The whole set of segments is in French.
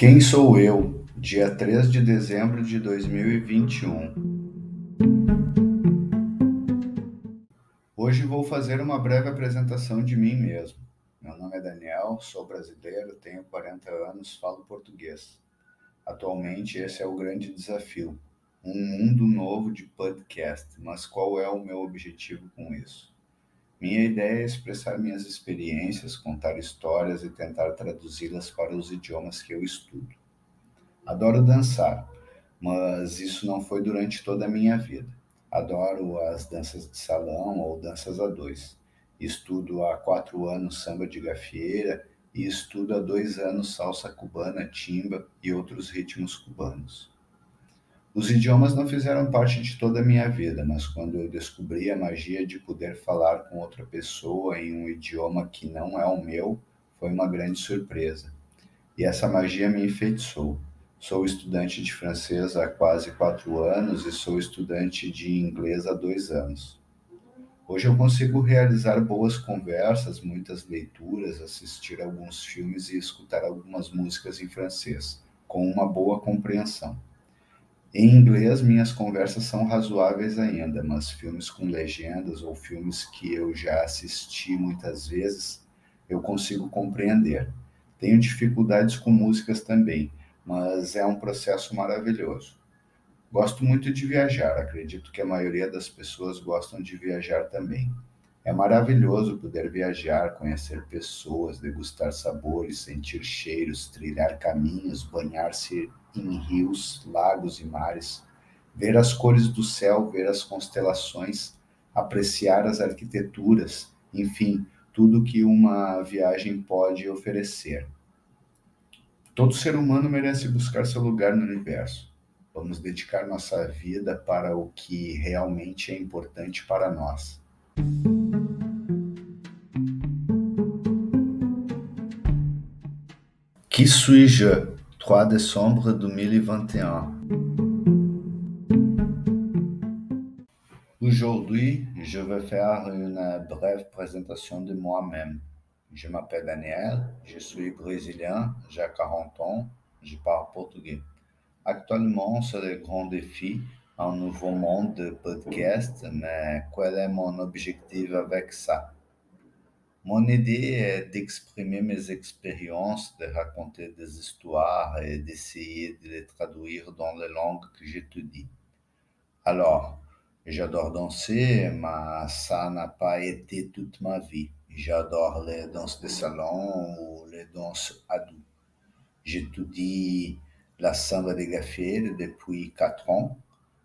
Quem sou eu? Dia três de dezembro de dois mil e vinte e um. Hoje vou fazer uma breve apresentação de mim mesmo. Meu nome é Daniel, sou brasileiro, tenho 40 anos, falo português. Atualmente esse é o grande desafio, um mundo novo de podcast, mas qual é o meu objetivo com isso? Minha ideia é expressar minhas experiências, contar histórias e tentar traduzi-las para os idiomas que eu estudo. Adoro dançar, mas isso não foi durante toda a minha vida. Adoro as danças de salão ou danças a dois. Estudo há quatro anos samba de gafieira e estudo há dois anos salsa cubana, timba e outros ritmos cubanos. Os idiomas não fizeram parte de toda a minha vida, mas quando eu descobri a magia de poder falar com outra pessoa em um idioma que não é o meu, foi uma grande surpresa. E essa magia me enfeitiçou. Sou estudante de francês há quase quatro anos e sou estudante de inglês há dois anos. Hoje eu consigo realizar boas conversas, muitas leituras, assistir alguns filmes e escutar algumas músicas em francês, com uma boa compreensão. Em inglês, minhas conversas são razoáveis ainda, mas filmes com legendas ou filmes que eu já assisti muitas vezes, eu consigo compreender. Tenho dificuldades com músicas também, mas é um processo maravilhoso. Gosto muito de viajar, acredito que a maioria das pessoas gostam de viajar também. É maravilhoso poder viajar, conhecer pessoas, degustar sabores, sentir cheiros, trilhar caminhos, banhar-se em rios, lagos e mares, ver as cores do céu, ver as constelações, apreciar as arquiteturas, enfim, tudo que uma viagem pode oferecer. Todo ser humano merece buscar seu lugar no universo. Vamos dedicar nossa vida para o que realmente é importante para nós. Qui suis-je 3 décembre 2021. Aujourd'hui, je vais faire une brève présentation de moi-même. Je m'appelle Daniel, je suis brésilien, j'ai 40 ans, je parle portugais. Actuellement, c'est le grand défi, un nouveau monde de podcast, mais quel est mon objectif avec ça? Mon idée est d'exprimer mes expériences, de raconter des histoires et d'essayer de les traduire dans les langues que j'étudie. Alors, j'adore danser, mais ça n'a pas été toute ma vie. J'adore les danses de salon ou les danses adultes. J'étudie la samba de gafieira depuis quatre ans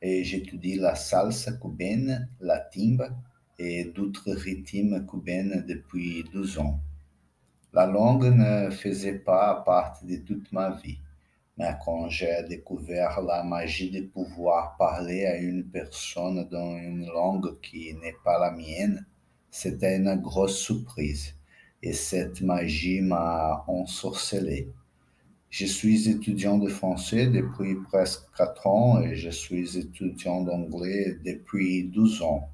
et j'étudie la salsa cubaine, la timba et d'autres rythmes cubains depuis 12 ans. La langue ne faisait pas partie de toute ma vie, mais quand j'ai découvert la magie de pouvoir parler à une personne dans une langue qui n'est pas la mienne, c'était une grosse surprise et cette magie m'a ensorcelé. Je suis étudiant de français depuis presque 4 ans et je suis étudiant d'anglais depuis 12 ans.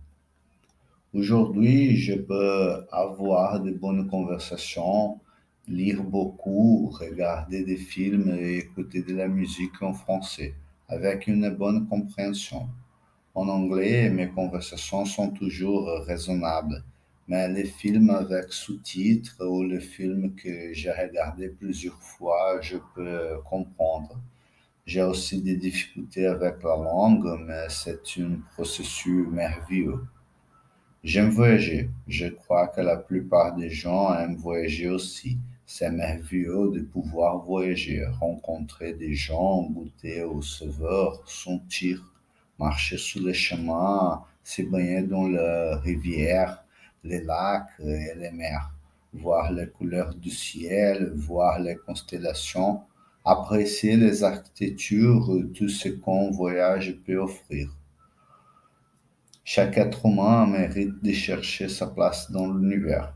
Aujourd'hui, je peux avoir de bonnes conversations, lire beaucoup, regarder des films et écouter de la musique en français avec une bonne compréhension. En anglais, mes conversations sont toujours raisonnables, mais les films avec sous-titres ou les films que j'ai regardés plusieurs fois, je peux comprendre. J'ai aussi des difficultés avec la langue, mais c'est un processus merveilleux. J'aime voyager. Je crois que la plupart des gens aiment voyager aussi. C'est merveilleux de pouvoir voyager, rencontrer des gens, goûter aux saveurs, sentir, marcher sur les chemins, se baigner dans les rivières, les lacs et les mers, voir les couleurs du ciel, voir les constellations, apprécier les architectures, tout ce qu'un voyage peut offrir. Chaque être humain mérite de chercher sa place dans l'univers.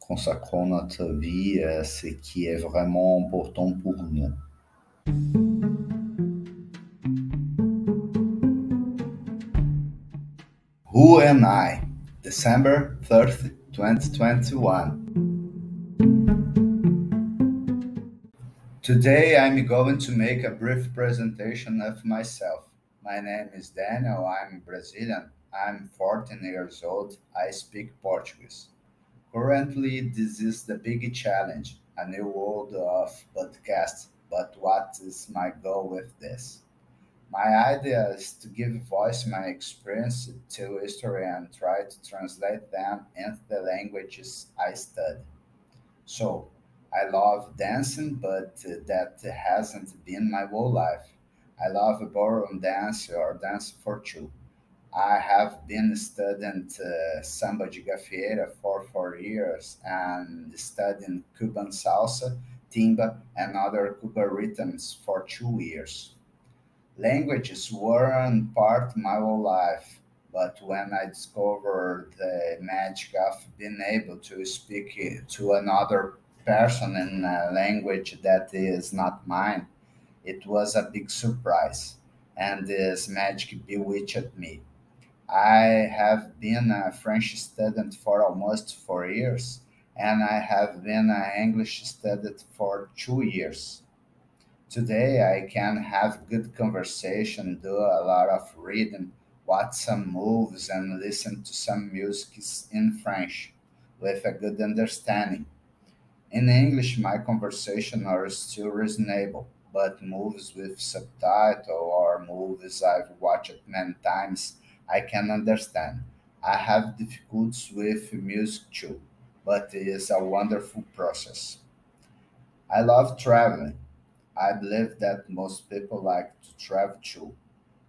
Consacrons notre vie à ce qui est vraiment important pour nous. Who am I? December 30, 2021. Today I'm going to make a brief presentation of myself. My name is Daniel, I'm Brazilian, I'm 14 years old, I speak Portuguese. Currently, this is the big challenge, a new world of podcasts, but what is my goal with this? My idea is to give voice my experience to history and try to translate them into the languages I study. So, I love dancing, but that hasn't been my whole life. I love ballroom dance or dance for two. I have been studying uh, samba de gafieira for four years and studying Cuban salsa, timba, and other Cuban rhythms for two years. Languages weren't part of my whole life, but when I discovered the magic of being able to speak to another person in a language that is not mine, it was a big surprise, and this magic bewitched me. I have been a French student for almost four years, and I have been an English student for two years. Today, I can have good conversation, do a lot of reading, watch some movies, and listen to some music in French with a good understanding. In English, my conversation are still reasonable, but movies with subtitle or movies I've watched many times, I can understand. I have difficulties with music too, but it is a wonderful process. I love traveling. I believe that most people like to travel too.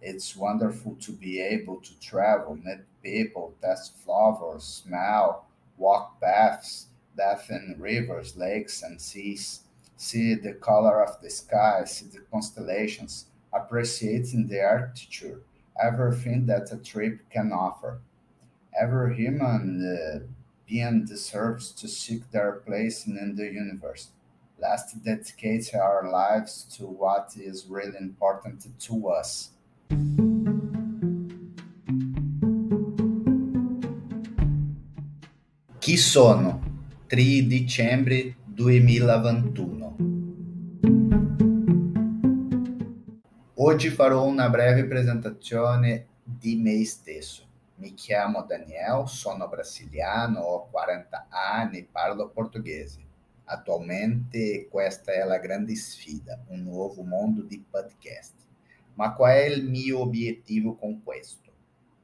It's wonderful to be able to travel, meet people, taste flavors, smell, walk paths, bathe in rivers, lakes, and seas, see the color of the sky, see the constellations, appreciating the architecture, everything that a trip can offer. Every human uh, being deserves to seek their place in the universe. Let's dedicate our lives to what is really important to us. Chi sono? 3 dicembre 2021. Oggi farò una breve presentazione di me stesso. Mi chiamo Daniel, sono brasiliano, ho 40 anni, parlo portoghese. Attualmente questa è la grande sfida, un nuovo mondo di podcast. Ma qual è il mio obiettivo con questo?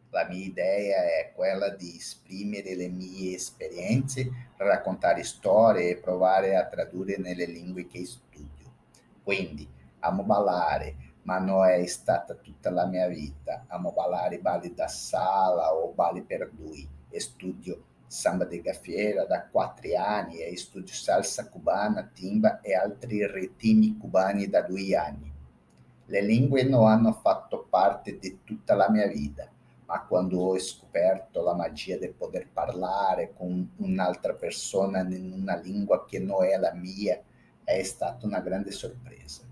La mia idea è quella di esprimere le mie esperienze, raccontare storie e provare a tradurre nelle lingue che studio. Quindi amo ballare, ma non è stata tutta la mia vita. Amo ballare balli da sala o balli per lui studio samba de gaffiera da quattro anni e studio salsa cubana, timba e altri ritmi cubani da due anni. Le lingue non hanno fatto parte di tutta la mia vita ma quando ho scoperto la magia del poter parlare con un'altra persona in una lingua che non è la mia, è stata una grande sorpresa.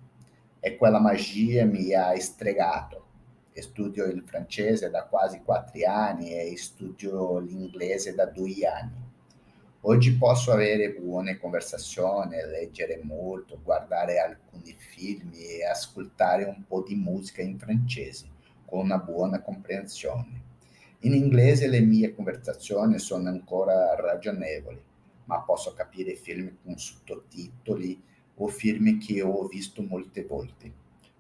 E quella magia mi ha stregato. Studio il francese da quasi quattro anni e studio l'inglese da due anni. Oggi posso avere buone conversazioni, leggere molto, guardare alcuni film e ascoltare un po' di musica in francese con una buona comprensione. In inglese le mie conversazioni sono ancora ragionevoli, ma posso capire film con sottotitoli o film che ho visto molte volte.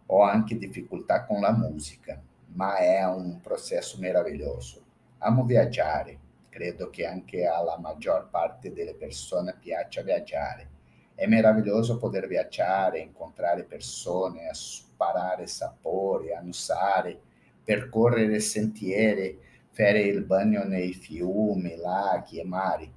Ho anche difficoltà con la musica, ma è un processo meraviglioso. Amo viaggiare, credo che anche alla maggior parte delle persone piaccia viaggiare. È meraviglioso poter viaggiare, incontrare persone, asparare sapori, annusare, percorrere sentieri, fare il bagno nei fiumi, laghi e mari,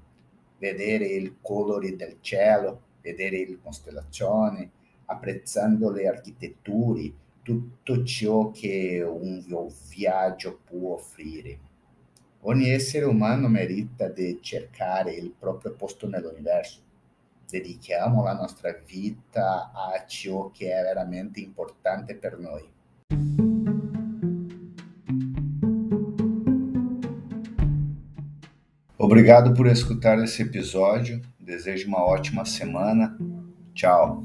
vedere i colori del cielo, vedere le costellazioni, apprezzando le architetture, tutto ciò che un viaggio può offrire. Ogni essere umano merita di cercare il proprio posto nell'universo. Dedichiamo la nostra vita a ciò che è veramente importante per noi. Obrigado por escutar esse episódio. Desejo uma ótima semana. Tchau.